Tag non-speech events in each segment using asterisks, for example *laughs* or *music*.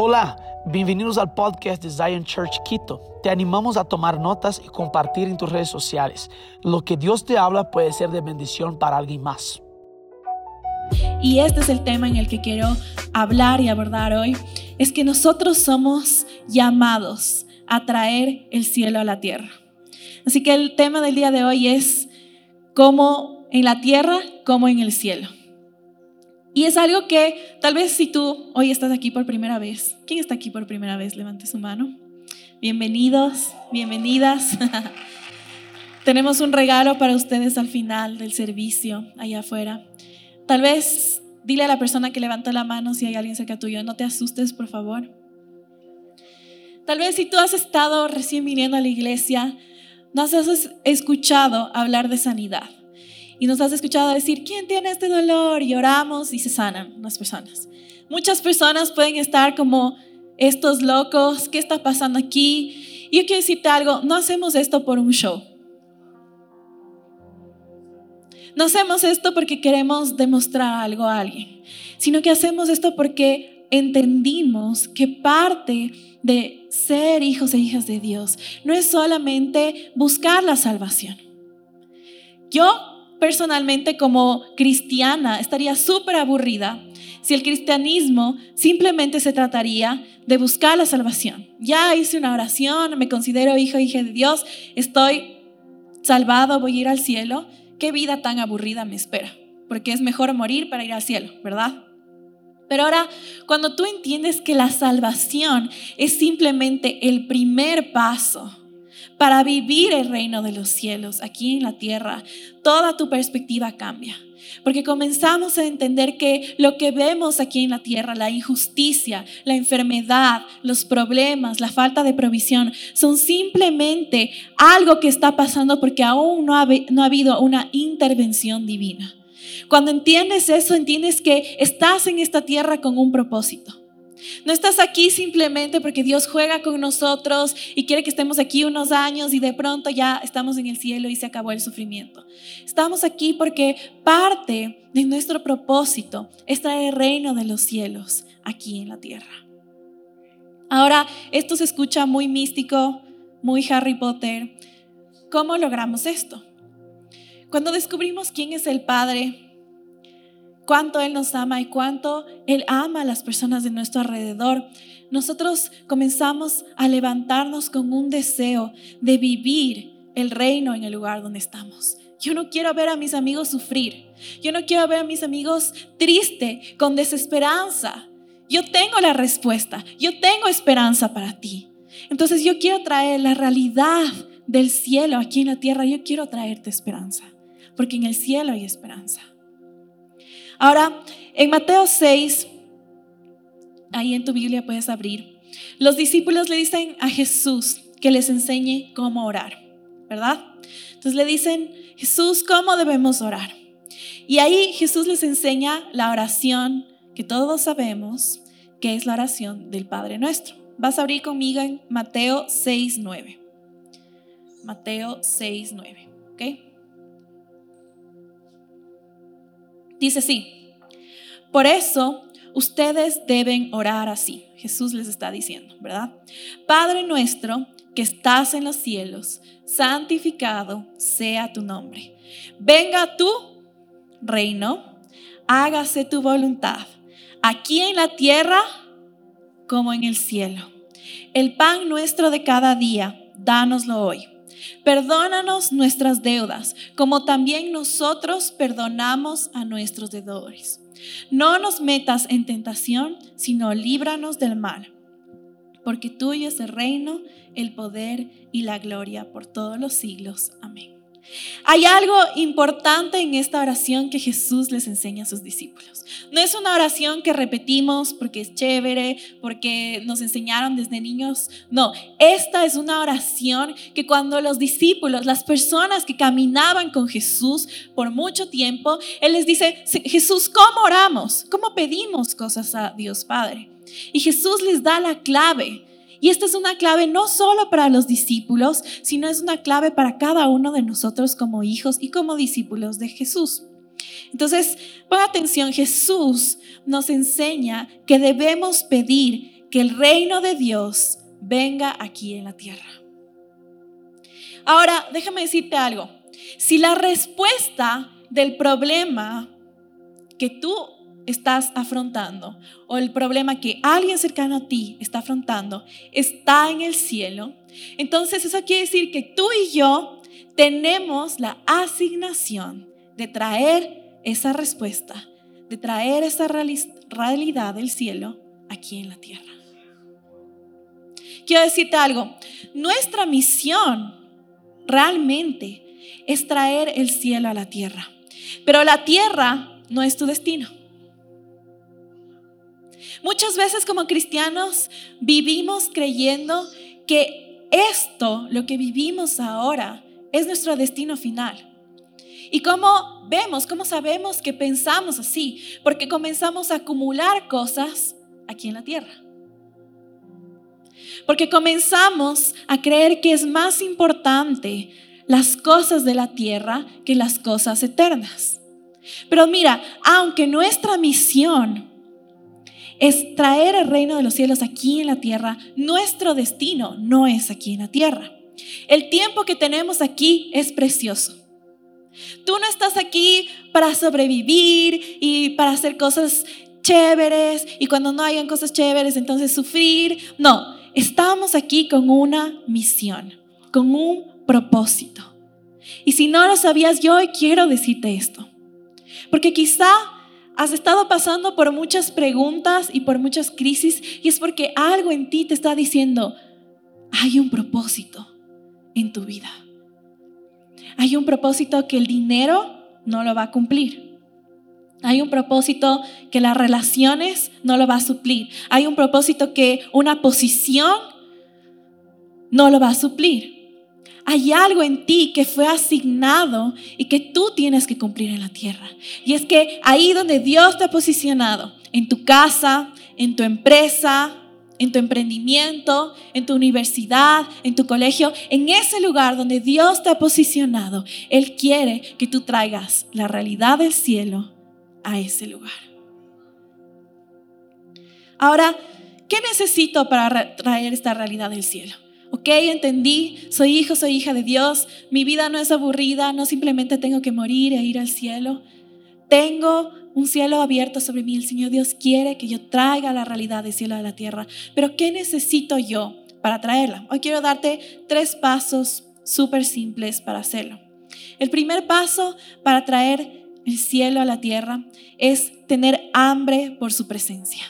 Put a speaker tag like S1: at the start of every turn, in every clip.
S1: Hola, bienvenidos al podcast de Zion Church Quito. Te animamos a tomar notas y compartir en tus redes sociales. Lo que Dios te habla puede ser de bendición para alguien más.
S2: Y este es el tema en el que quiero hablar y abordar hoy. Es que nosotros somos llamados a traer el cielo a la tierra. Así que el tema del día de hoy es cómo en la tierra, como en el cielo. Y es algo que tal vez si tú hoy estás aquí por primera vez, ¿quién está aquí por primera vez? Levante su mano. Bienvenidos, bienvenidas. *laughs* Tenemos un regalo para ustedes al final del servicio allá afuera. Tal vez dile a la persona que levantó la mano si hay alguien cerca tuyo, no te asustes, por favor. Tal vez si tú has estado recién viniendo a la iglesia, no has escuchado hablar de sanidad y nos has escuchado decir, ¿quién tiene este dolor? Y oramos y se sanan las personas. Muchas personas pueden estar como estos locos, ¿qué está pasando aquí? Y yo quiero decirte algo, no hacemos esto por un show. No hacemos esto porque queremos demostrar algo a alguien, sino que hacemos esto porque entendimos que parte de ser hijos e hijas de Dios no es solamente buscar la salvación. Yo personalmente como cristiana estaría súper aburrida si el cristianismo simplemente se trataría de buscar la salvación. Ya hice una oración, me considero hijo hija de Dios, estoy salvado, voy a ir al cielo. Qué vida tan aburrida me espera, porque es mejor morir para ir al cielo, ¿verdad? Pero ahora, cuando tú entiendes que la salvación es simplemente el primer paso, para vivir el reino de los cielos aquí en la tierra, toda tu perspectiva cambia. Porque comenzamos a entender que lo que vemos aquí en la tierra, la injusticia, la enfermedad, los problemas, la falta de provisión, son simplemente algo que está pasando porque aún no ha, habido una intervención divina. Cuando entiendes eso, entiendes que estás en esta tierra con un propósito. No estás aquí simplemente porque Dios juega con nosotros y quiere que estemos aquí unos años y de pronto ya estamos en el cielo y se acabó el sufrimiento. Estamos aquí porque parte de nuestro propósito es traer el reino de los cielos aquí en la tierra. Ahora, esto se escucha muy místico, muy Harry Potter. ¿Cómo logramos esto? Cuando descubrimos quién es el Padre, cuánto Él nos ama y cuánto Él ama a las personas de nuestro alrededor, nosotros comenzamos a levantarnos con un deseo de vivir el reino en el lugar donde estamos. Yo no quiero ver a mis amigos sufrir. Yo no quiero ver a mis amigos triste, con desesperanza. Yo tengo la respuesta. Yo tengo esperanza para ti. Entonces yo quiero traer la realidad del cielo aquí en la tierra. Yo quiero traerte esperanza. Porque en el cielo hay esperanza. Ahora, en Mateo 6, ahí en tu Biblia puedes abrir, los discípulos le dicen a Jesús que les enseñe cómo orar, ¿verdad? Entonces le dicen, Jesús, ¿cómo debemos orar? Y ahí Jesús les enseña la oración que todos sabemos, que es la oración del Padre nuestro. Vas a abrir conmigo en Mateo 6, 9. Mateo 6, 9, ¿ok? Dice así, por eso ustedes deben orar así. Jesús les está diciendo, ¿verdad? Padre nuestro que estás en los cielos, santificado sea tu nombre. Venga tu reino, hágase tu voluntad, aquí en la tierra como en el cielo. El pan nuestro de cada día, dánoslo hoy Perdónanos nuestras deudas, como también nosotros perdonamos a nuestros deudores. No nos metas en tentación, sino líbranos del mal. Porque tuyo es el reino, el poder y la gloria por todos los siglos. Amén. Hay algo importante en esta oración que Jesús les enseña a sus discípulos. No es una oración que repetimos porque es chévere, porque nos enseñaron desde niños. No, esta es una oración que cuando los discípulos, las personas que caminaban con Jesús por mucho tiempo, Él les dice, Jesús, ¿cómo oramos? ¿Cómo pedimos cosas a Dios Padre? Y Jesús les da la clave y esta es una clave no solo para los discípulos, sino es una clave para cada uno de nosotros como hijos y como discípulos de Jesús. Entonces, pon atención, Jesús nos enseña que debemos pedir que el reino de Dios venga aquí en la tierra. Ahora, déjame decirte algo. Si la respuesta del problema que tú estás afrontando o el problema que alguien cercano a ti está afrontando está en el cielo, entonces eso quiere decir que tú y yo tenemos la asignación de traer esa respuesta, de traer esa realidad del cielo aquí en la tierra. Quiero decirte algo, nuestra misión realmente es traer el cielo a la tierra, pero la tierra no es tu destino. Muchas veces como cristianos vivimos creyendo que esto, lo que vivimos ahora, es nuestro destino final. ¿Y cómo vemos, cómo sabemos que pensamos así? Porque comenzamos a acumular cosas aquí en la tierra. Porque comenzamos a creer que es más importante las cosas de la tierra que las cosas eternas. Pero mira, aunque nuestra misión es traer el reino de los cielos aquí en la tierra, nuestro destino no es aquí en la tierra. El tiempo que tenemos aquí es precioso. Tú no estás aquí para sobrevivir y para hacer cosas chéveres y cuando no hayan cosas chéveres entonces sufrir. No, estamos aquí con una misión, con un propósito. Y si no lo sabías, yo hoy quiero decirte esto. Porque quizá has estado pasando por muchas preguntas y por muchas crisis y es porque algo en ti te está diciendo, hay un propósito en tu vida. Hay un propósito que el dinero no lo va a cumplir. Hay un propósito que las relaciones no lo va a suplir. Hay un propósito que una posición no lo va a suplir hay algo en ti que fue asignado y que tú tienes que cumplir en la tierra. Y es que ahí donde Dios te ha posicionado, en tu casa, en tu empresa, en tu emprendimiento, en tu universidad, en tu colegio, en ese lugar donde Dios te ha posicionado, Él quiere que tú traigas la realidad del cielo a ese lugar. Ahora, ¿qué necesito para traer esta realidad del cielo? Ok, entendí, soy hijo, soy hija de Dios, mi vida no es aburrida, no simplemente tengo que morir e ir al cielo. Tengo un cielo abierto sobre mí, el Señor Dios quiere que yo traiga la realidad del cielo a la tierra. Pero ¿qué necesito yo para traerla? Hoy quiero darte tres pasos súper simples para hacerlo. El primer paso para traer el cielo a la tierra es tener hambre por su presencia.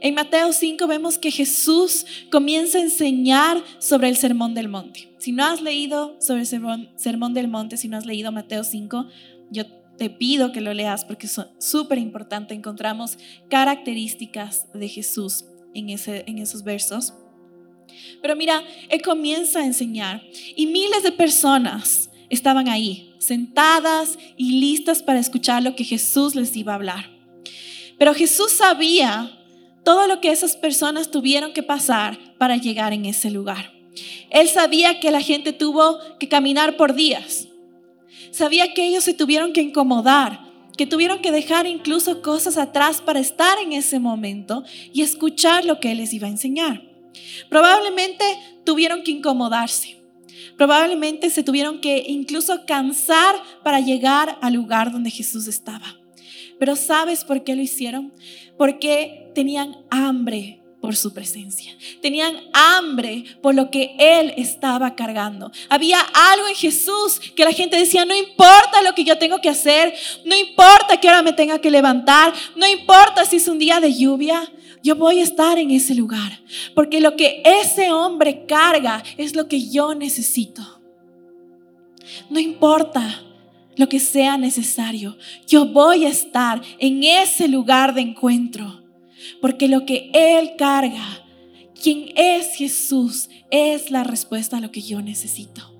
S2: En Mateo 5 vemos que Jesús comienza a enseñar sobre el sermón del monte. Si no has leído sobre el sermón, del monte, si no has leído Mateo 5, yo te pido que lo leas porque es súper importante. Encontramos características de Jesús en, en esos versos. Pero mira, Él comienza a enseñar y miles de personas estaban ahí, sentadas y listas para escuchar lo que Jesús les iba a hablar. Pero Jesús sabía todo lo que esas personas tuvieron que pasar para llegar en ese lugar. Él sabía que la gente tuvo que caminar por días. Sabía que ellos se tuvieron que incomodar, que tuvieron que dejar incluso cosas atrás para estar en ese momento y escuchar lo que Él les iba a enseñar. Probablemente tuvieron que incomodarse. Probablemente se tuvieron que incluso cansar para llegar al lugar donde Jesús estaba. Pero ¿sabes por qué lo hicieron? Porque tenían hambre por su presencia. Tenían hambre por lo que Él estaba cargando. Había algo en Jesús que la gente decía, no importa lo que yo tengo que hacer, no importa que ahora me tenga que levantar, no importa si es un día de lluvia, yo voy a estar en ese lugar. Porque lo que ese hombre carga es lo que yo necesito. No importa lo que sea necesario. Yo voy a estar en ese lugar de encuentro. Porque lo que Él carga, quien es Jesús, es la respuesta a lo que yo necesito.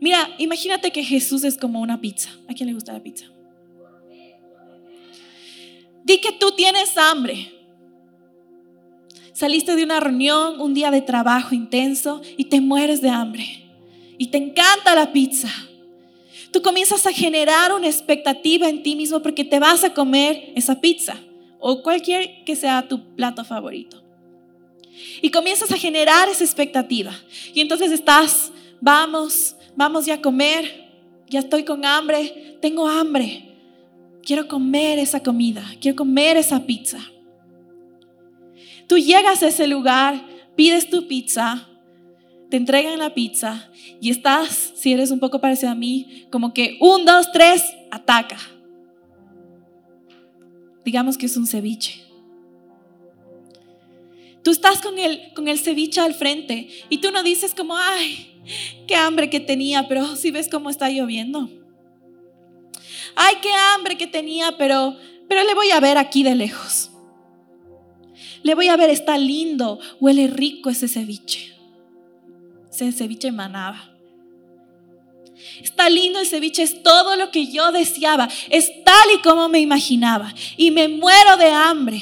S2: Mira, imagínate que Jesús es como una pizza. ¿A quién le gusta la pizza? Di que tú tienes hambre. Saliste de una reunión, un día de trabajo intenso y te mueres de hambre y te encanta la pizza, tú comienzas a generar una expectativa en ti mismo porque te vas a comer esa pizza. o cualquier que sea tu plato favorito. Y comienzas a generar esa expectativa. Y entonces estás, vamos, vamos ya a comer, ya estoy con hambre, tengo hambre. Quiero comer esa comida, quiero comer esa pizza. Tú llegas a ese lugar, pides tu pizza, te entregan la pizza y estás, si eres un poco parecido a mí, como que un, dos, tres, ataca. Digamos que es un ceviche. Tú estás con el, con el ceviche al frente y tú no dices como, ay, qué hambre que tenía, pero si ves cómo está lloviendo. Ay, qué hambre que tenía, pero, pero le voy a ver aquí de lejos. Le voy a ver, está lindo, huele rico ese ceviche. Ese ceviche manaba. Está lindo el ceviche, es todo lo que yo deseaba, es tal y como me imaginaba. Y me muero de hambre,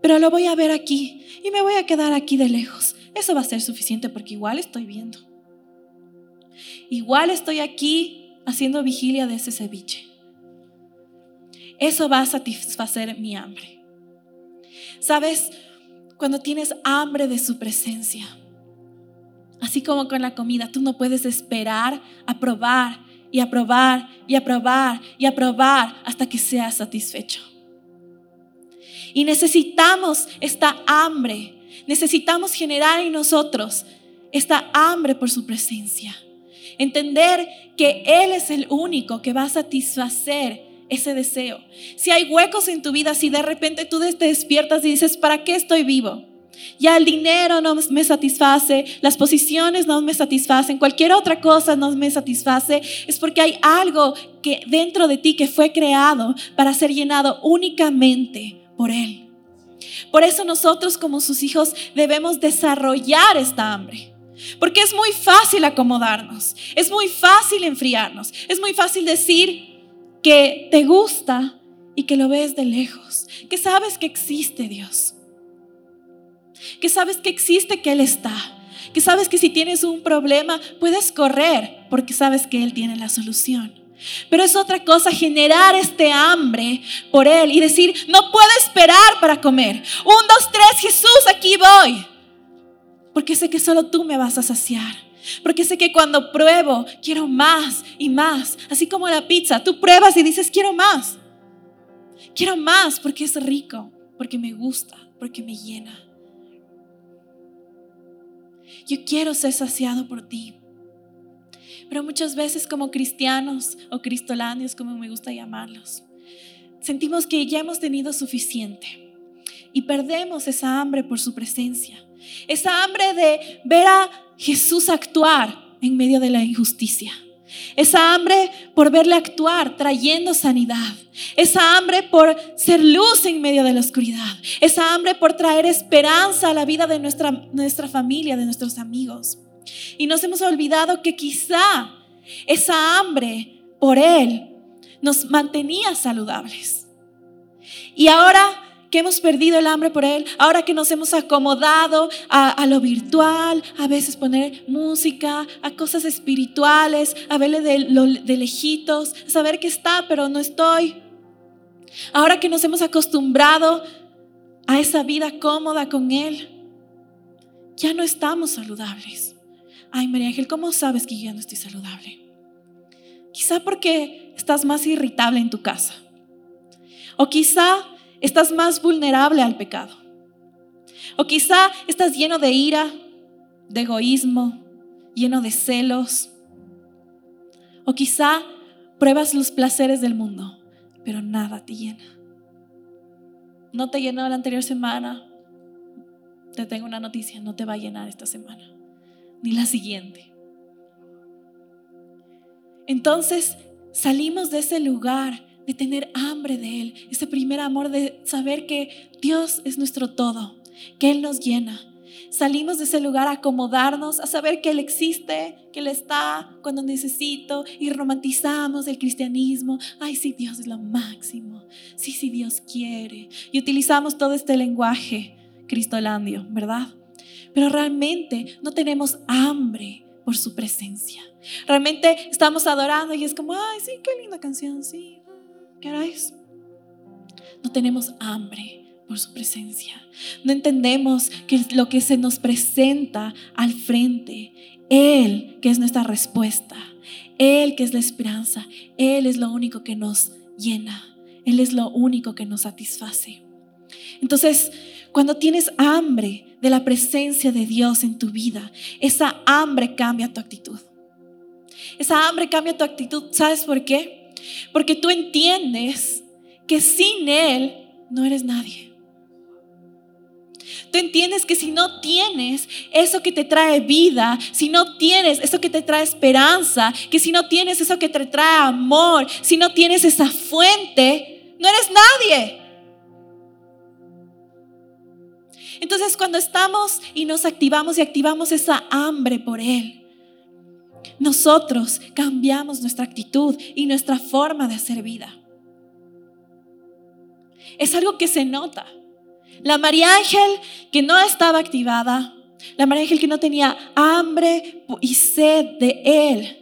S2: pero lo voy a ver aquí y me voy a quedar aquí de lejos. Eso va a ser suficiente porque igual estoy viendo. Igual estoy aquí haciendo vigilia de ese ceviche. Eso va a satisfacer mi hambre. ¿Sabes? Cuando tienes hambre de su presencia, así como con la comida, tú no puedes esperar a probar y a probar y a probar y a probar hasta que seas satisfecho. Y necesitamos esta hambre, necesitamos generar en nosotros esta hambre por su presencia. Entender que Él es el único que va a satisfacer ese deseo. Si hay huecos en tu vida, si de repente tú te despiertas y dices, ¿para qué estoy vivo? Ya el dinero no me satisface, las posiciones no me satisfacen, cualquier otra cosa no me satisface, es porque hay algo que dentro de ti que fue creado para ser llenado únicamente por Él. Por eso nosotros como sus hijos debemos desarrollar esta hambre. Porque es muy fácil acomodarnos, es muy fácil enfriarnos, es muy fácil decir, que te gusta y que lo ves de lejos, que sabes que existe Dios, que sabes que existe que Él está, que sabes que si tienes un problema puedes correr porque sabes que Él tiene la solución. Pero es otra cosa generar este hambre por Él y decir, no puedo esperar para comer. Un, dos, tres, Jesús, aquí voy. Porque sé que solo tú me vas a saciar. Porque sé que cuando pruebo, quiero más y más. Así como la pizza, tú pruebas y dices, quiero más. Quiero más porque es rico, porque me gusta, porque me llena. Yo quiero ser saciado por ti. Pero muchas veces como cristianos o cristolanios, como me gusta llamarlos, sentimos que ya hemos tenido suficiente y perdemos esa hambre por su presencia. Esa hambre de ver a Jesús actuar en medio de la injusticia. Esa hambre por verle actuar trayendo sanidad. Esa hambre por ser luz en medio de la oscuridad. Esa hambre por traer esperanza a la vida de nuestra, nuestra familia, de nuestros amigos. Y nos hemos olvidado que quizá esa hambre por Él nos mantenía saludables. Y ahora que hemos perdido el hambre por Él, ahora que nos hemos acomodado a, lo virtual, a veces poner música, a cosas espirituales, a verle de, de lejitos, saber que está, pero no estoy. Ahora que nos hemos acostumbrado a esa vida cómoda con Él, ya no estamos saludables. Ay, María Ángel, ¿cómo sabes que ya no estoy saludable? Quizá porque estás más irritable en tu casa. O quizá estás más vulnerable al pecado. O quizá estás lleno de ira, de egoísmo, lleno de celos. O quizá pruebas los placeres del mundo, pero nada te llena. No te llenó la anterior semana. Te tengo una noticia, no te va a llenar esta semana, ni la siguiente. Entonces salimos de ese lugar de tener hambre de Él, ese primer amor de saber que Dios es nuestro todo, que Él nos llena. Salimos de ese lugar a acomodarnos, a saber que Él existe, que Él está cuando necesito y romantizamos el cristianismo. Ay, sí, Dios es lo máximo. Sí, sí, Dios quiere. Y utilizamos todo este lenguaje cristolandio, ¿verdad? Pero realmente no tenemos hambre por su presencia. Realmente estamos adorando y es como, ay, sí, qué linda canción, sí, ¿Qué no tenemos hambre por su presencia. No entendemos que lo que se nos presenta al frente, Él que es nuestra respuesta, Él que es la esperanza, Él es lo único que nos llena, Él es lo único que nos satisface. Entonces, cuando tienes hambre de la presencia de Dios en tu vida, esa hambre cambia tu actitud. Esa hambre cambia tu actitud. ¿Sabes por qué? Porque tú entiendes que sin Él no eres nadie. Tú entiendes que si no tienes eso que te trae vida, si no tienes eso que te trae esperanza, que si no tienes eso que te trae amor, si no tienes esa fuente, no eres nadie. Entonces cuando estamos y nos activamos y activamos esa hambre por Él, nosotros cambiamos nuestra actitud y nuestra forma de hacer vida. Es algo que se nota. La María Ángel que no estaba activada, la María Ángel que no tenía hambre y sed de Él,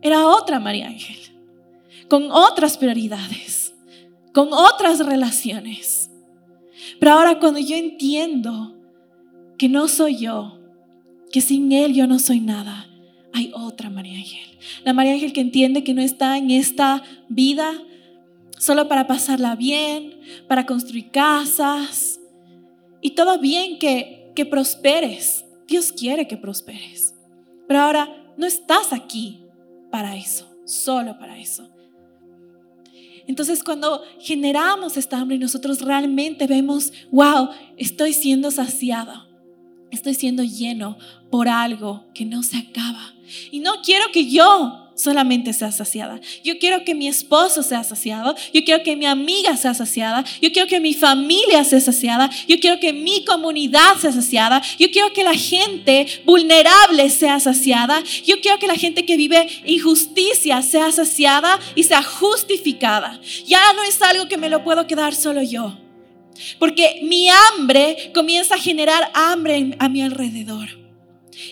S2: era otra María Ángel, con otras prioridades, con otras relaciones. Pero ahora cuando yo entiendo que no soy yo, que sin Él yo no soy nada, hay otra María Ángel. La María Ángel que entiende que no está en esta vida solo para pasarla bien, para construir casas. Y todo bien que, que prosperes. Dios quiere que prosperes. Pero ahora no estás aquí para eso, solo para eso. Entonces cuando generamos esta hambre y nosotros realmente vemos, wow, estoy siendo saciada, estoy siendo lleno por algo que no se acaba. Y no quiero que yo solamente sea saciada. Yo quiero que mi esposo sea saciado. Yo quiero que mi amiga sea saciada. Yo quiero que mi familia sea saciada. Yo quiero que mi comunidad sea saciada. Yo quiero que la gente vulnerable sea saciada. Yo quiero que la gente que vive injusticia sea saciada y sea justificada. Ya no es algo que me lo puedo quedar solo yo. Porque mi hambre comienza a generar hambre a mi alrededor.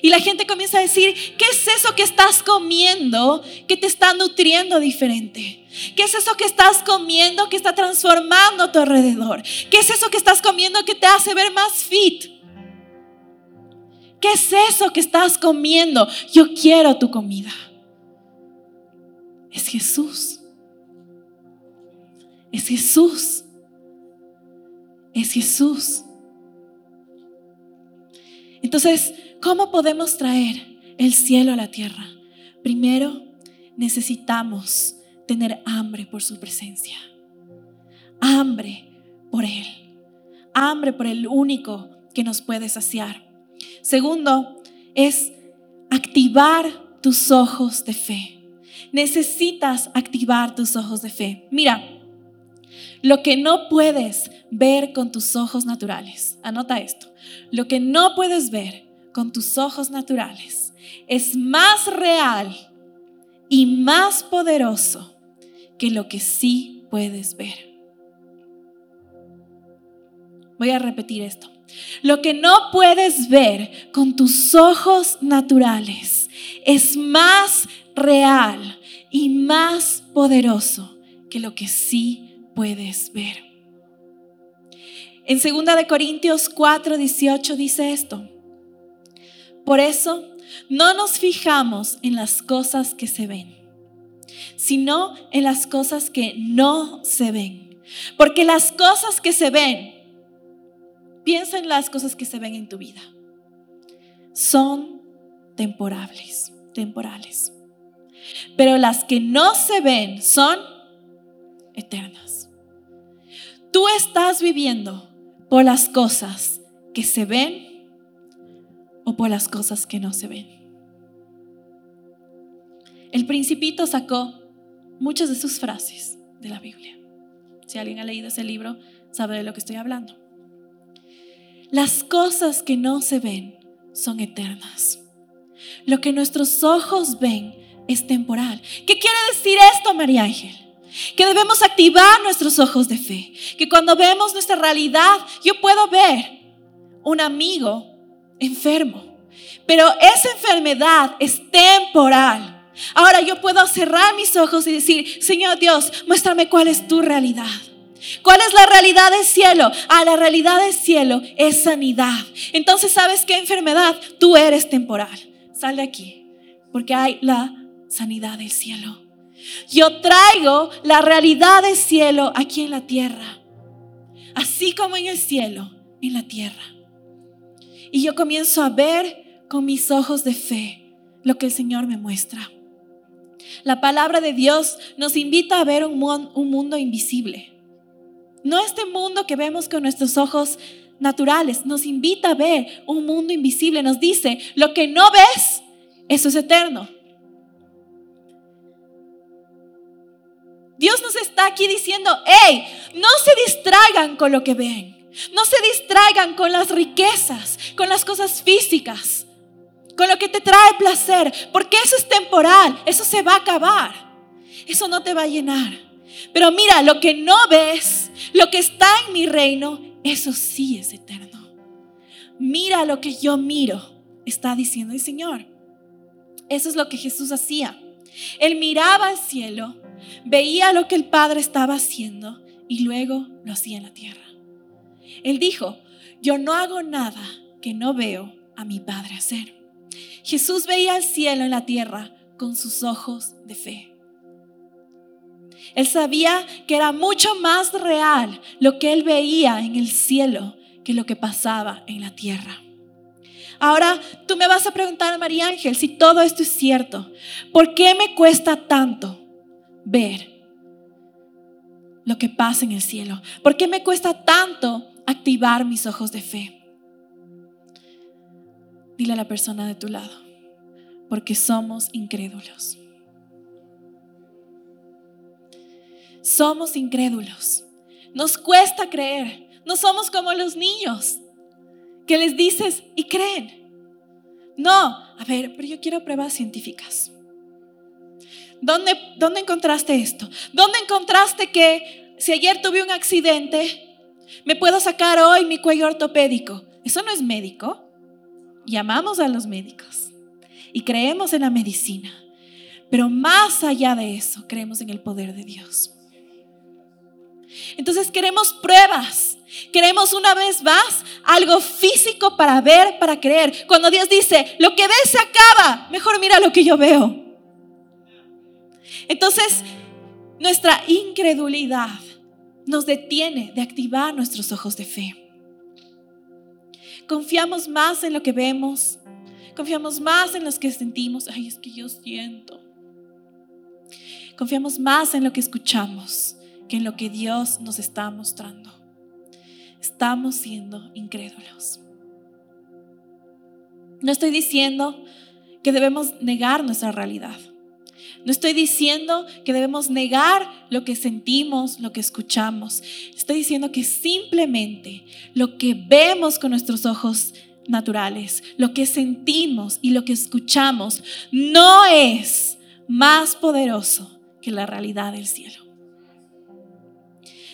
S2: Y la gente comienza a decir, ¿qué es eso que estás comiendo que te está nutriendo diferente? ¿Qué es eso que estás comiendo que está transformando tu alrededor? ¿Qué es eso que estás comiendo que te hace ver más fit? ¿Qué es eso que estás comiendo? Yo quiero tu comida. Es Jesús. Es Jesús. Es Jesús. Entonces, ¿Cómo podemos traer el cielo a la tierra? Primero, necesitamos tener hambre por su presencia. Hambre por Él. Hambre por el único que nos puede saciar. Segundo, es activar tus ojos de fe. Necesitas activar tus ojos de fe. Mira, lo que no puedes ver con tus ojos naturales, anota esto, lo que no puedes ver con tus ojos naturales es más real y más poderoso que lo que sí puedes ver. Voy a repetir esto. Lo que no puedes ver con tus ojos naturales es más real y más poderoso que lo que sí puedes ver. En 2 de Corintios 4, 18 dice esto. Por eso, no nos fijamos en las cosas que se ven, sino en las cosas que no se ven. Porque las cosas que se ven, piensa en las cosas que se ven en tu vida, son temporales, temporales. Pero las que no se ven son eternas. Tú estás viviendo por las cosas que se ven o por las cosas que no se ven. El principito sacó muchas de sus frases de la Biblia. Si alguien ha leído ese libro, sabe de lo que estoy hablando. Las cosas que no se ven son eternas. Lo que nuestros ojos ven es temporal. ¿Qué quiere decir esto, María Ángel? Que debemos activar nuestros ojos de fe. Que cuando vemos nuestra realidad, yo puedo ver un amigo enfermo. Pero esa enfermedad es temporal. Ahora yo puedo cerrar mis ojos y decir, Señor Dios, muéstrame cuál es tu realidad. ¿Cuál es la realidad del cielo? Ah, la realidad del cielo es sanidad. Entonces, ¿sabes qué enfermedad? Tú eres temporal. Sal de aquí, porque hay la sanidad del cielo. Yo traigo la realidad del cielo aquí en la tierra, así como en el cielo, en la tierra. Y yo comienzo a ver con mis ojos de fe lo que el Señor me muestra. La palabra de Dios nos invita a ver un, mundo invisible. No este mundo que vemos con nuestros ojos naturales, nos invita a ver un mundo invisible. Nos dice, lo que no ves, eso es eterno. Dios nos está aquí diciendo, hey, no se distraigan con lo que ven. No se distraigan con las riquezas, con las cosas físicas, con lo que te trae placer, porque eso es temporal, eso se va a acabar. Eso no te va a llenar. Pero mira, lo que no ves, lo que está en mi reino, eso sí es eterno. Mira lo que yo miro, está diciendo el Señor. Eso es lo que Jesús hacía. Él miraba al cielo, veía lo que el Padre estaba haciendo y luego lo hacía en la tierra. Él dijo, yo no hago nada que no veo a mi Padre hacer. Jesús veía el cielo en la tierra con sus ojos de fe. Él sabía que era mucho más real lo que él veía en el cielo que lo que pasaba en la tierra. Ahora tú me vas a preguntar, María Ángel, si todo esto es cierto, ¿por qué me cuesta tanto ver lo que pasa en el cielo? ¿Por qué me cuesta tanto activar mis ojos de fe? Dile a la persona de tu lado, porque somos incrédulos. Somos incrédulos. Nos cuesta creer. No somos como los niños que les dices y creen. No, a ver, pero yo quiero pruebas científicas. ¿Dónde, ¿Dónde encontraste esto? ¿Dónde encontraste que si ayer tuve un accidente, me puedo sacar hoy mi cuello ortopédico? Eso no es médico. Llamamos a los médicos y creemos en la medicina. Pero más allá de eso, creemos en el poder de Dios. Entonces queremos pruebas. Queremos una vez más algo físico para ver, para creer. Cuando Dios dice, lo que ves se acaba, mejor mira lo que yo veo. Entonces, nuestra incredulidad nos detiene de activar nuestros ojos de fe. Confiamos más en lo que vemos, confiamos más en lo que sentimos. Ay, es que yo siento. Confiamos más en lo que escuchamos que en lo que Dios nos está mostrando. Estamos siendo incrédulos. No estoy diciendo que debemos negar nuestra realidad. No estoy diciendo que debemos negar lo que sentimos, lo que escuchamos. Estoy diciendo que simplemente lo que vemos con nuestros ojos naturales, lo que sentimos y lo que escuchamos, no es más poderoso que la realidad del cielo.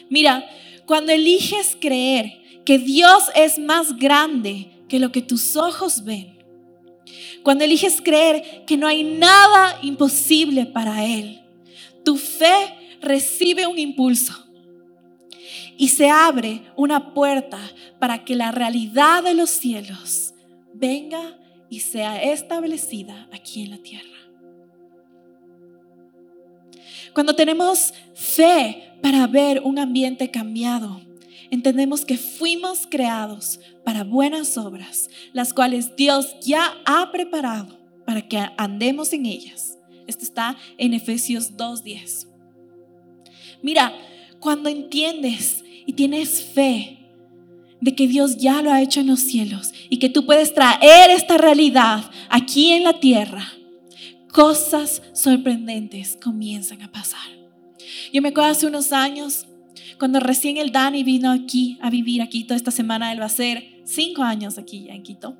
S2: Mira, cuando eliges creer que Dios es más grande que lo que tus ojos ven, cuando eliges creer que no hay nada imposible para Él, tu fe recibe un impulso y se abre una puerta para que la realidad de los cielos venga y sea establecida aquí en la tierra. Cuando tenemos fe para ver un ambiente cambiado, entendemos que fuimos creados para buenas obras, las cuales Dios ya ha preparado para que andemos en ellas. Esto está en Efesios 2.10. Mira, cuando entiendes y tienes fe de que Dios ya lo ha hecho en los cielos y que tú puedes traer esta realidad aquí en la tierra, cosas sorprendentes comienzan a pasar. Yo me acuerdo hace unos años cuando recién el Dani vino aquí a vivir aquí toda esta semana, él va a ser cinco años aquí en Quito.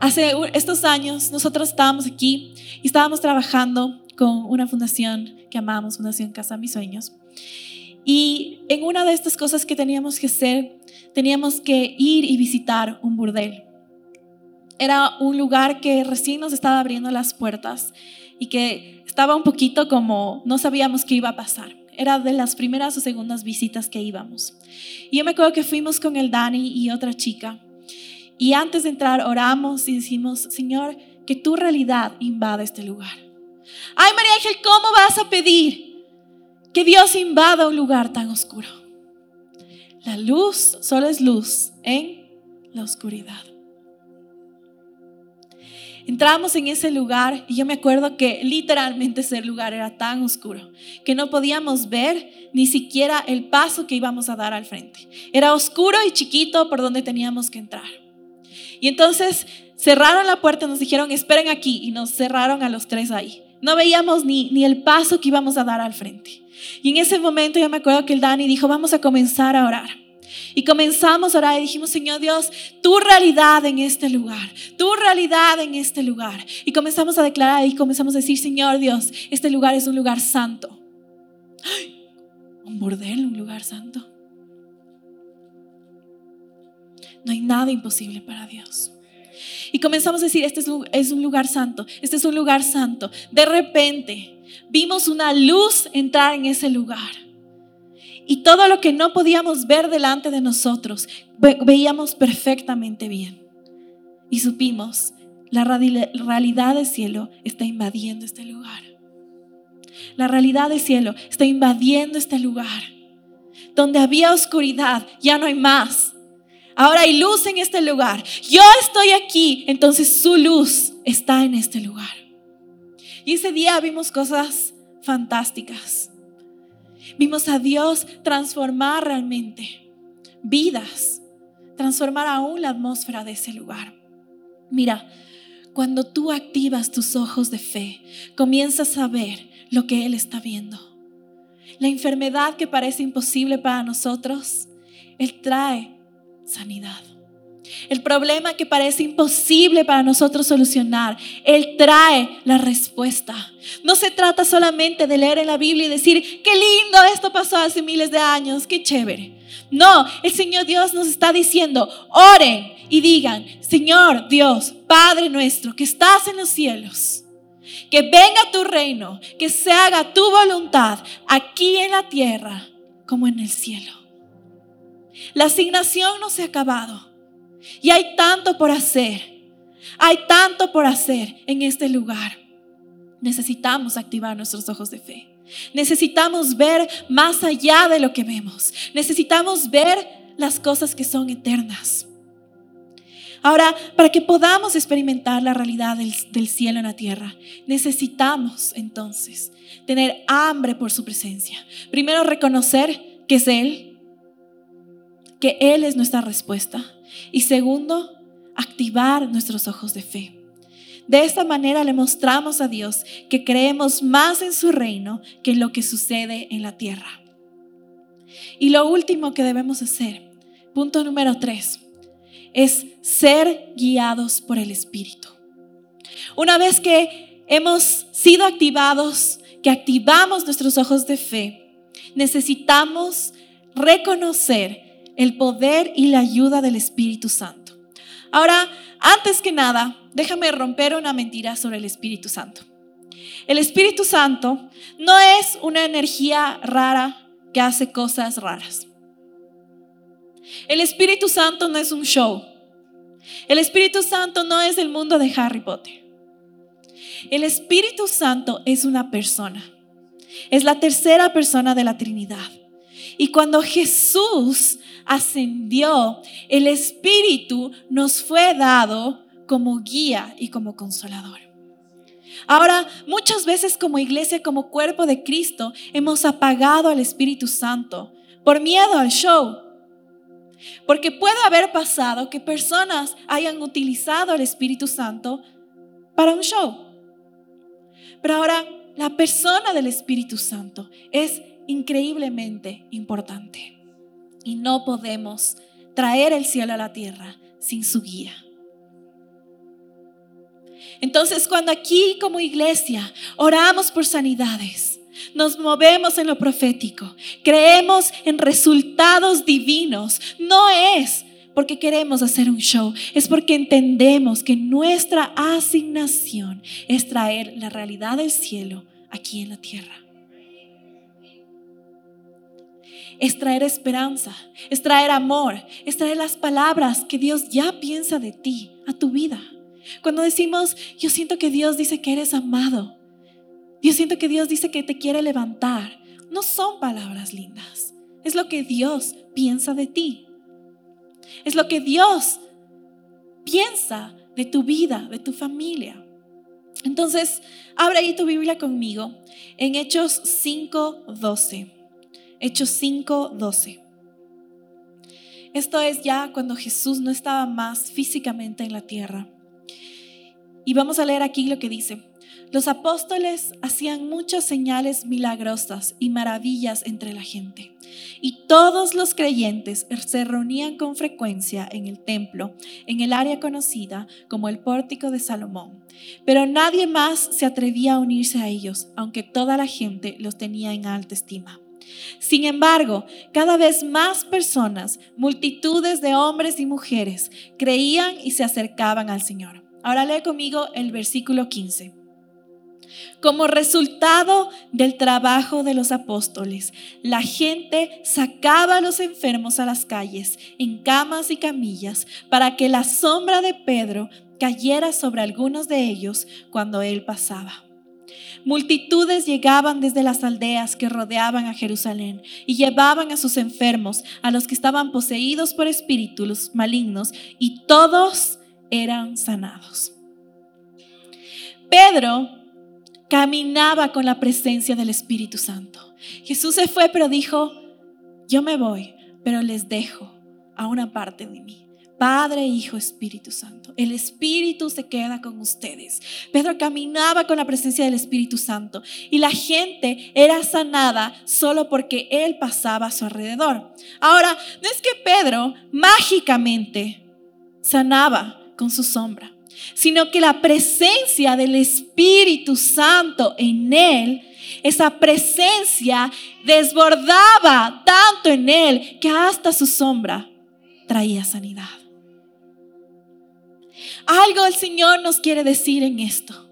S2: Hace estos años nosotros estábamos aquí y estábamos trabajando con una fundación que amamos, Fundación Casa Mis Sueños. Y en una de estas cosas que teníamos que hacer, teníamos que ir y visitar un burdel. Era un lugar que recién nos estaba abriendo las puertas y que estaba un poquito como no sabíamos qué iba a pasar era de las primeras o segundas visitas que íbamos. Y yo me acuerdo que fuimos con el Dani y otra chica. Y antes de entrar oramos y decimos, Señor, que tu realidad invada este lugar. Ay, María Ángel, ¿cómo vas a pedir que Dios invada un lugar tan oscuro? La luz solo es luz en la oscuridad. Entramos en ese lugar y yo me acuerdo que literalmente ese lugar era tan oscuro que no podíamos ver ni siquiera el paso que íbamos a dar al frente. Era oscuro y chiquito por donde teníamos que entrar. Y entonces cerraron la puerta, nos dijeron, esperen aquí y nos cerraron a los tres ahí. No veíamos ni, ni el paso que íbamos a dar al frente. Y en ese momento yo me acuerdo que el Dani dijo, vamos a comenzar a orar. Y comenzamos a orar y dijimos, Señor Dios, tu realidad en este lugar, tu realidad en este lugar. Y comenzamos a declarar y comenzamos a decir, Señor Dios, este lugar es un lugar santo. Un bordel, un lugar santo. No hay nada imposible para Dios. Y comenzamos a decir, este es un lugar santo, este es un lugar santo. De repente vimos una luz entrar en ese lugar. Y todo lo que no podíamos ver delante de nosotros, veíamos perfectamente bien. Y supimos, la realidad del cielo está invadiendo este lugar. La realidad del cielo está invadiendo este lugar. Donde había oscuridad, ya no hay más. Ahora hay luz en este lugar. Yo estoy aquí, entonces su luz está en este lugar. Y ese día vimos cosas fantásticas. Vimos a Dios transformar realmente vidas, transformar aún la atmósfera de ese lugar. Mira, cuando tú activas tus ojos de fe, comienzas a ver lo que Él está viendo. La enfermedad que parece imposible para nosotros, Él trae sanidad. El problema que parece imposible para nosotros solucionar, Él trae la respuesta. No se trata solamente de leer en la Biblia y decir, qué lindo, esto pasó hace miles de años, qué chévere. No, el Señor Dios nos está diciendo, oren y digan, Señor Dios, Padre nuestro, que estás en los cielos, que venga tu reino, que se haga tu voluntad aquí en la tierra como en el cielo. La asignación no se ha acabado. Y hay tanto por hacer. Hay tanto por hacer en este lugar. Necesitamos activar nuestros ojos de fe. Necesitamos ver más allá de lo que vemos. Necesitamos ver las cosas que son eternas. Ahora, para que podamos experimentar la realidad del, cielo en la tierra, necesitamos entonces tener hambre por su presencia. Primero, reconocer que es Él, que Él es nuestra respuesta. Y segundo, activar nuestros ojos de fe. De esta manera le mostramos a Dios que creemos más en su reino que en lo que sucede en la tierra. Y lo último que debemos hacer, punto número tres, es ser guiados por el Espíritu. Una vez que hemos sido activados, que activamos nuestros ojos de fe, necesitamos reconocer el poder y la ayuda del Espíritu Santo. Ahora, antes que nada, déjame romper una mentira sobre el Espíritu Santo. El Espíritu Santo no es una energía rara que hace cosas raras. El Espíritu Santo no es un show. El Espíritu Santo no es el mundo de Harry Potter. El Espíritu Santo es una persona. Es la tercera persona de la Trinidad. Y cuando Jesús ascendió, el Espíritu nos fue dado como guía y como consolador. Ahora, muchas veces como iglesia, como cuerpo de Cristo, hemos apagado al Espíritu Santo por miedo al show. Porque puede haber pasado que personas hayan utilizado al Espíritu Santo para un show. Pero ahora, la persona del Espíritu Santo es increíblemente importante y no podemos traer el cielo a la tierra sin su guía. Entonces cuando aquí como iglesia oramos por sanidades, nos movemos en lo profético, creemos en resultados divinos, no es porque queremos hacer un show, es porque entendemos que nuestra asignación es traer la realidad del cielo aquí en la tierra. Es traer esperanza, es traer amor, es traer las palabras que Dios ya piensa de ti a tu vida. Cuando decimos, yo siento que Dios dice que eres amado, yo siento que Dios dice que te quiere levantar, no son palabras lindas, es lo que Dios piensa de ti. Es lo que Dios piensa de tu vida, de tu familia. Entonces, abre ahí tu Biblia conmigo en Hechos 5:12. Hechos 5:12. Esto es ya cuando Jesús no estaba más físicamente en la tierra. Y vamos a leer aquí lo que dice. Los apóstoles hacían muchas señales milagrosas y maravillas entre la gente. Y todos los creyentes se reunían con frecuencia en el templo, en el área conocida como el pórtico de Salomón. Pero nadie más se atrevía a unirse a ellos, aunque toda la gente los tenía en alta estima. Sin embargo, cada vez más personas, multitudes de hombres y mujeres, creían y se acercaban al Señor. Ahora lee conmigo el versículo 15. Como resultado del trabajo de los apóstoles, la gente sacaba a los enfermos a las calles en camas y camillas para que la sombra de Pedro cayera sobre algunos de ellos cuando él pasaba. Multitudes llegaban desde las aldeas que rodeaban a Jerusalén y llevaban a sus enfermos, a los que estaban poseídos por espíritus malignos, y todos eran sanados. Pedro caminaba con la presencia del Espíritu Santo. Jesús se fue, pero dijo, yo me voy, pero les dejo a una parte de mí. Padre, Hijo, Espíritu Santo. El Espíritu se queda con ustedes. Pedro caminaba con la presencia del Espíritu Santo y la gente era sanada solo porque él pasaba a su alrededor. Ahora, no es que Pedro mágicamente sanaba con su sombra sino que la presencia del Espíritu Santo en él, esa presencia desbordaba tanto en él que hasta su sombra traía sanidad. Algo el Señor nos quiere decir en esto.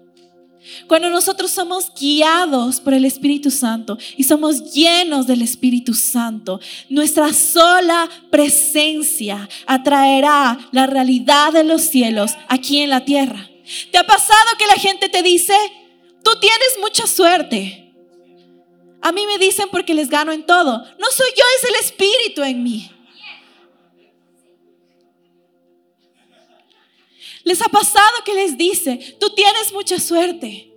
S2: Cuando nosotros somos guiados por el Espíritu Santo y somos llenos del Espíritu Santo, nuestra sola presencia atraerá la realidad de los cielos aquí en la tierra. ¿Te ha pasado que la gente te dice, tú tienes mucha suerte? A mí me dicen porque les gano en todo. No soy yo, es el Espíritu en mí. ¿Les ha pasado que les dice, tú tienes mucha suerte?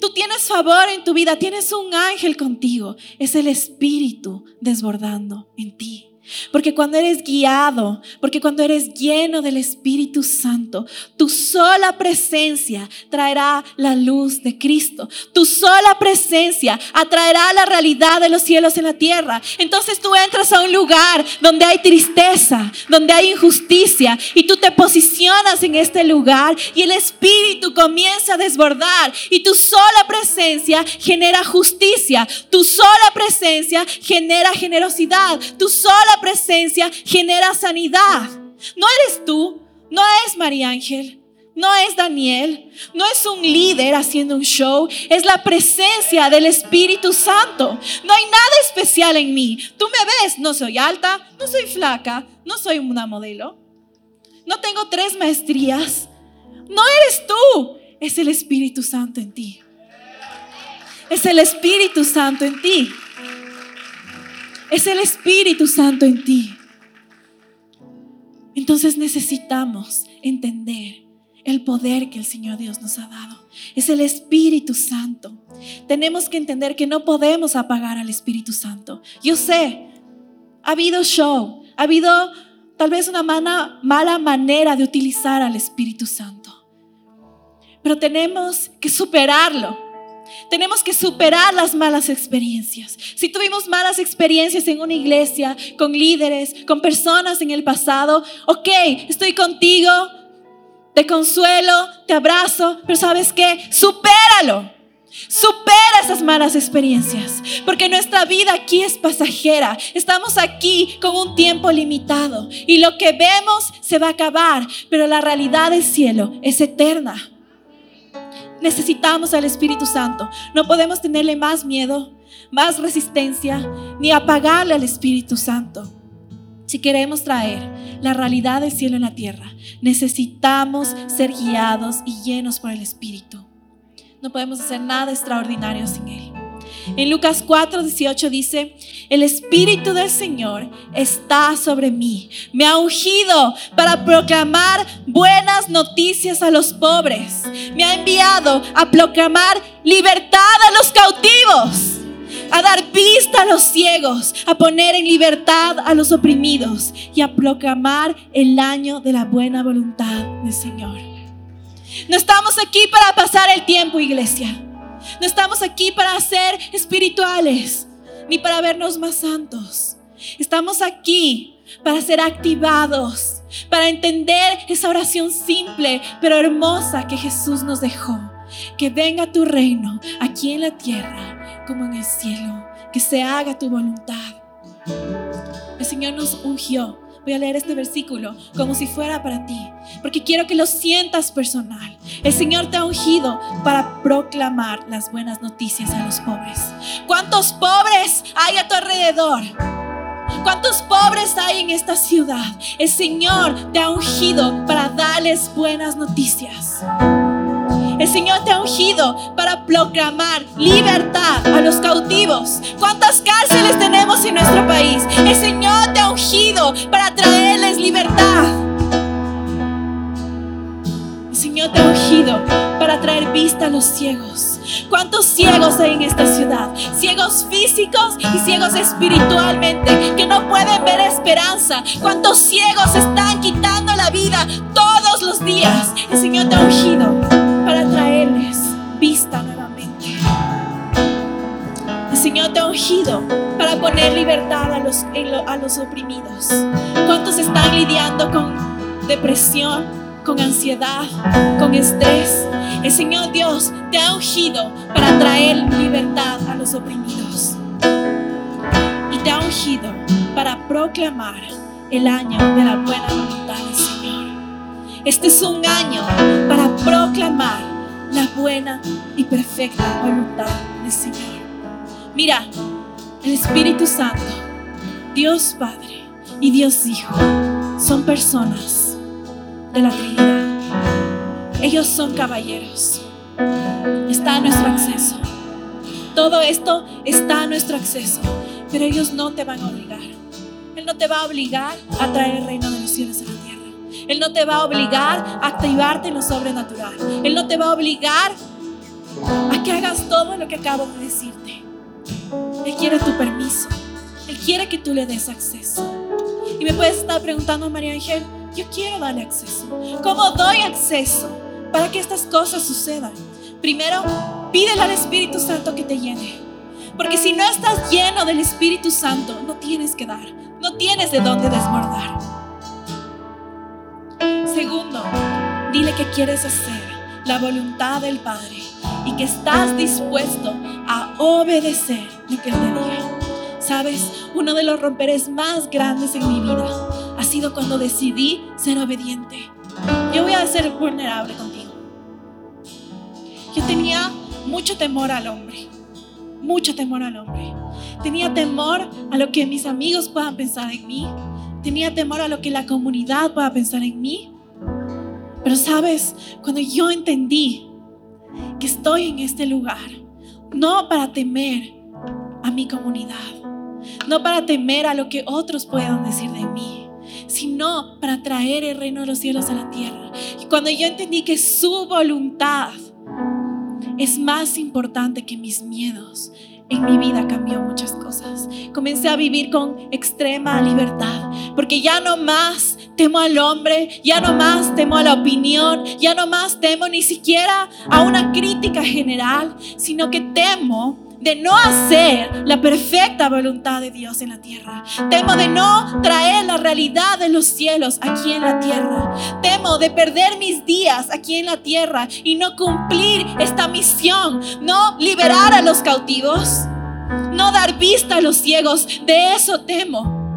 S2: Tú tienes favor en tu vida, tienes un ángel contigo. Es el Espíritu desbordando en ti. Porque cuando eres guiado, porque cuando eres lleno del Espíritu Santo, tu sola presencia traerá la luz de Cristo. Tu sola presencia atraerá la realidad de los cielos en la tierra. Entonces tú entras a un lugar donde hay tristeza, donde hay injusticia, y tú te posicionas en este lugar y el Espíritu comienza a desbordar y tu sola presencia genera justicia, tu sola presencia genera generosidad, tu sola presencia genera sanidad. No eres tú, no es María Ángel. No es Daniel, no es un líder haciendo un show, es la presencia del Espíritu Santo. No hay nada especial en mí. Tú me ves, no soy alta, no soy flaca, no soy una modelo, no tengo tres maestrías. No eres tú, es el Espíritu Santo en ti. Es el Espíritu Santo en ti. Es el Espíritu Santo en ti. Entonces necesitamos entender el poder que el Señor Dios nos ha dado. Es el Espíritu Santo. Tenemos que entender que no podemos apagar al Espíritu Santo. Yo sé, ha habido show, ha habido tal vez una mala, mala manera de utilizar al Espíritu Santo. Pero tenemos que superarlo. Tenemos que superar las malas experiencias. Si tuvimos malas experiencias en una iglesia, con líderes, con personas en el pasado, ok, estoy contigo, te consuelo, te abrazo, pero ¿sabes qué? Supéralo. Supera esas malas experiencias, porque nuestra vida aquí es pasajera. Estamos aquí con un tiempo limitado y lo que vemos se va a acabar, pero la realidad del cielo es eterna. Necesitamos al Espíritu Santo. No podemos tenerle más miedo, más resistencia, ni apagarle al Espíritu Santo. Si queremos traer la realidad del cielo en la tierra, necesitamos ser guiados y llenos por el Espíritu. No podemos hacer nada extraordinario sin Él. En Lucas 4, 18 dice, el Espíritu del Señor está sobre mí. Me ha ungido para proclamar buenas noticias a los pobres. Me ha enviado a proclamar libertad a los cautivos a dar vista a los ciegos, a poner en libertad a los oprimidos y a proclamar el año de la buena voluntad del Señor. No estamos aquí para pasar el tiempo, iglesia. No estamos aquí para ser espirituales, ni para vernos más santos. Estamos aquí para ser activados, para entender esa oración simple pero hermosa que Jesús nos dejó. Que venga tu reino aquí en la tierra como en el cielo, que se haga tu voluntad. El Señor nos ungió. Voy a leer este versículo como si fuera para ti, porque quiero que lo sientas personal. El Señor te ha ungido para proclamar las buenas noticias a los pobres. ¿Cuántos pobres hay a tu alrededor? ¿Cuántos pobres hay en esta ciudad? El Señor te ha ungido para darles buenas noticias. El Señor te ha ungido para proclamar libertad a los cautivos. ¿Cuántas cárceles tenemos en nuestro país? El Señor te ha ungido para traerles libertad. El Señor te ha ungido para traer vista a los ciegos. ¿Cuántos ciegos hay en esta ciudad? Ciegos físicos y ciegos espiritualmente que no pueden ver esperanza. ¿Cuántos ciegos están quitando la vida todos los días? El Señor te ha ungido Señor te ha ungido para poner libertad a los, a los oprimidos. ¿Cuántos están lidiando con depresión, con ansiedad, con estrés? El Señor Dios te ha ungido para traer libertad a los oprimidos. Y te ha ungido para proclamar el año de la buena voluntad del Señor. Este es un año para proclamar la buena y perfecta voluntad del Señor. Mira, el Espíritu Santo, Dios Padre y Dios Hijo son personas de la Trinidad. Ellos son caballeros. Está a nuestro acceso. Todo esto está a nuestro acceso, pero ellos no te van a obligar. Él no te va a obligar a traer el reino de los cielos a la tierra. Él no te va a obligar a activarte en lo sobrenatural. Él no te va a obligar a que hagas todo lo que acabo de decirte. Él quiere tu permiso. Él quiere que tú le des acceso. Y me puedes estar preguntando, María Ángel, yo quiero darle acceso. ¿Cómo doy acceso para que estas cosas sucedan? Primero, pídele al Espíritu Santo que te llene. Porque si no estás lleno del Espíritu Santo, no tienes que dar. No tienes de dónde desbordar. Segundo, dile que quieres hacer la voluntad del Padre y que estás dispuesto a obedecer lo que Él te diga. Sabes, uno de los romperes más grandes en mi vida ha sido cuando decidí ser obediente. Yo voy a ser vulnerable contigo. Yo tenía mucho temor al hombre, mucho temor al hombre. Tenía temor a lo que mis amigos puedan pensar en mí. Tenía temor a lo que la comunidad pueda pensar en mí. Pero sabes, cuando yo entendí que estoy en este lugar, no para temer a mi comunidad, no para temer a lo que otros puedan decir de mí, sino para traer el reino de los cielos a la tierra. Y cuando yo entendí que su voluntad es más importante que mis miedos, en mi vida cambió muchas cosas. Comencé a vivir con extrema libertad, porque ya no más temo al hombre, ya no más temo a la opinión, ya no más temo ni siquiera a una crítica general, sino que temo de no hacer la perfecta voluntad de Dios en la tierra. Temo de no traer la realidad de los cielos aquí en la tierra. Temo de perder mis días aquí en la tierra y no cumplir esta misión, no liberar a los cautivos, no dar vista a los ciegos. De eso temo.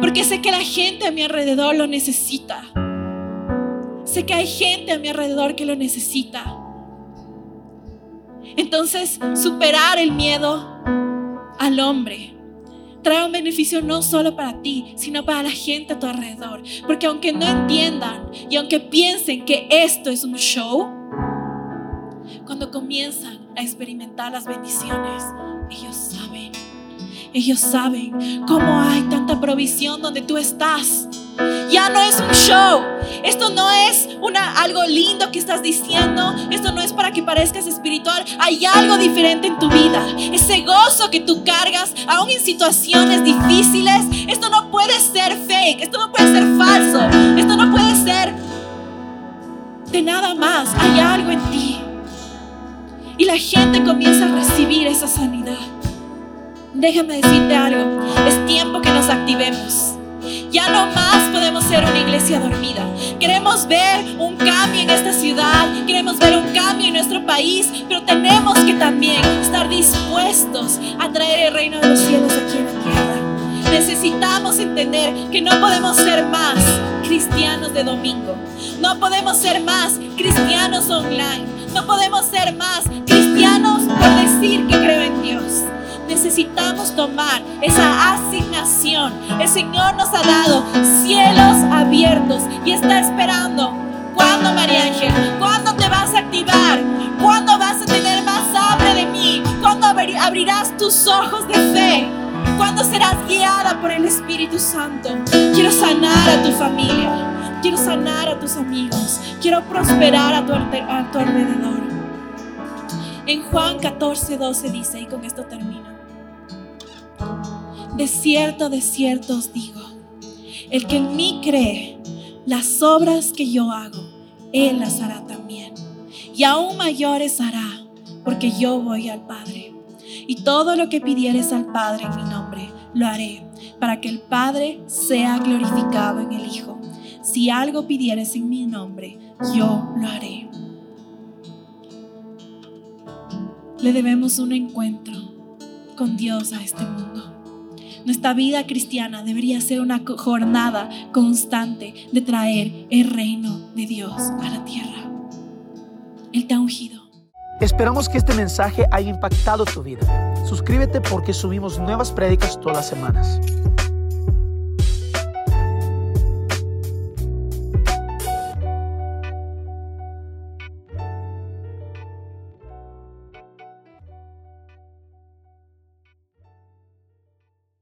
S2: Porque sé que la gente a mi alrededor lo necesita. Sé que hay gente a mi alrededor que lo necesita. Entonces, superar el miedo al hombre trae un beneficio no solo para ti, sino para la gente a tu alrededor. Porque aunque no entiendan y aunque piensen que esto es un show, cuando comienzan a experimentar las bendiciones, ellos ellos saben cómo hay tanta provisión donde tú estás. Ya no es un show. Esto no es una, algo lindo que estás diciendo. Esto no es para que parezcas espiritual. Hay algo diferente en tu vida. Ese gozo que tú cargas, aún en situaciones difíciles. Esto no puede ser fake. Esto no puede ser falso. Esto no puede ser de nada más. Hay algo en ti. Y la gente comienza a recibir esa sanidad. Déjame decirte algo. Es tiempo que nos activemos. Ya no más podemos ser una iglesia dormida. Queremos ver un cambio en esta ciudad, queremos ver un cambio en nuestro país, pero tenemos que también estar dispuestos a traer el reino de los cielos aquí en la tierra. Necesitamos entender que no podemos ser más cristianos de domingo. No podemos ser más cristianos online. No podemos ser más cristianos por decir que creo en Dios necesitamos tomar esa asignación. El Señor nos ha dado cielos abiertos y está esperando. ¿Cuándo, María Ángel? ¿Cuándo te vas a activar? ¿Cuándo vas a tener más hambre de mí? ¿Cuándo abrirás tus ojos de fe? ¿Cuándo serás guiada por el Espíritu Santo? Quiero sanar a tu familia. Quiero sanar a tus amigos. Quiero prosperar a tu, alrededor. En Juan 14, 12 dice, y con esto termino. De cierto, de cierto os digo, el que en mí cree, las obras que yo hago, él las hará también. Y aún mayores hará, porque yo voy al Padre. Y todo lo que pidieres al Padre en mi nombre, lo haré, para que el Padre sea glorificado en el Hijo. Si algo pidieres en mi nombre, yo lo haré. Le debemos un encuentro con Dios a este mundo. Nuestra vida cristiana debería ser una jornada constante de traer el reino de Dios a la tierra. Él te ha ungido.
S1: Esperamos que este mensaje haya impactado tu vida. Suscríbete porque subimos nuevas prédicas todas las semanas.